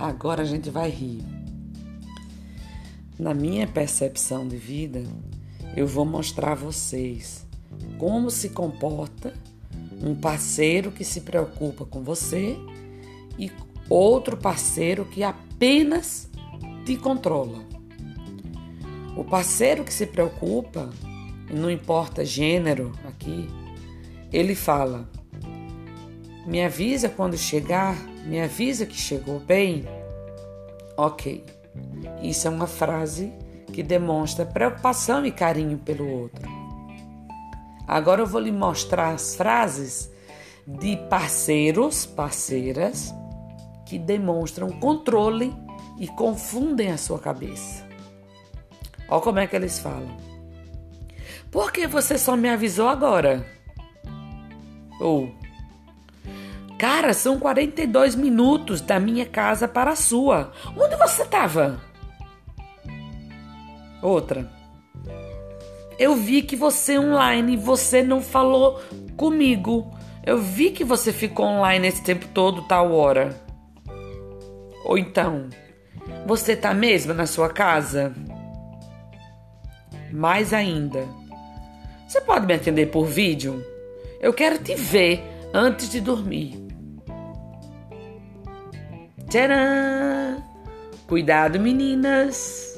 Agora a gente vai rir. Na minha percepção de vida, eu vou mostrar a vocês como se comporta um parceiro que se preocupa com você e outro parceiro que apenas te controla. O parceiro que se preocupa, não importa gênero aqui, ele fala: me avisa quando chegar, me avisa que chegou bem. Ok, isso é uma frase que demonstra preocupação e carinho pelo outro. Agora eu vou lhe mostrar as frases de parceiros, parceiras, que demonstram controle e confundem a sua cabeça. Olha como é que eles falam. Por que você só me avisou agora? Ou, cara, são 42 minutos da minha casa para a sua. Onde você estava? Outra. Eu vi que você online, você não falou comigo. Eu vi que você ficou online esse tempo todo, tal hora. Ou então, você tá mesmo na sua casa? Mais ainda, você pode me atender por vídeo? Eu quero te ver antes de dormir. Tcharam! Cuidado, meninas!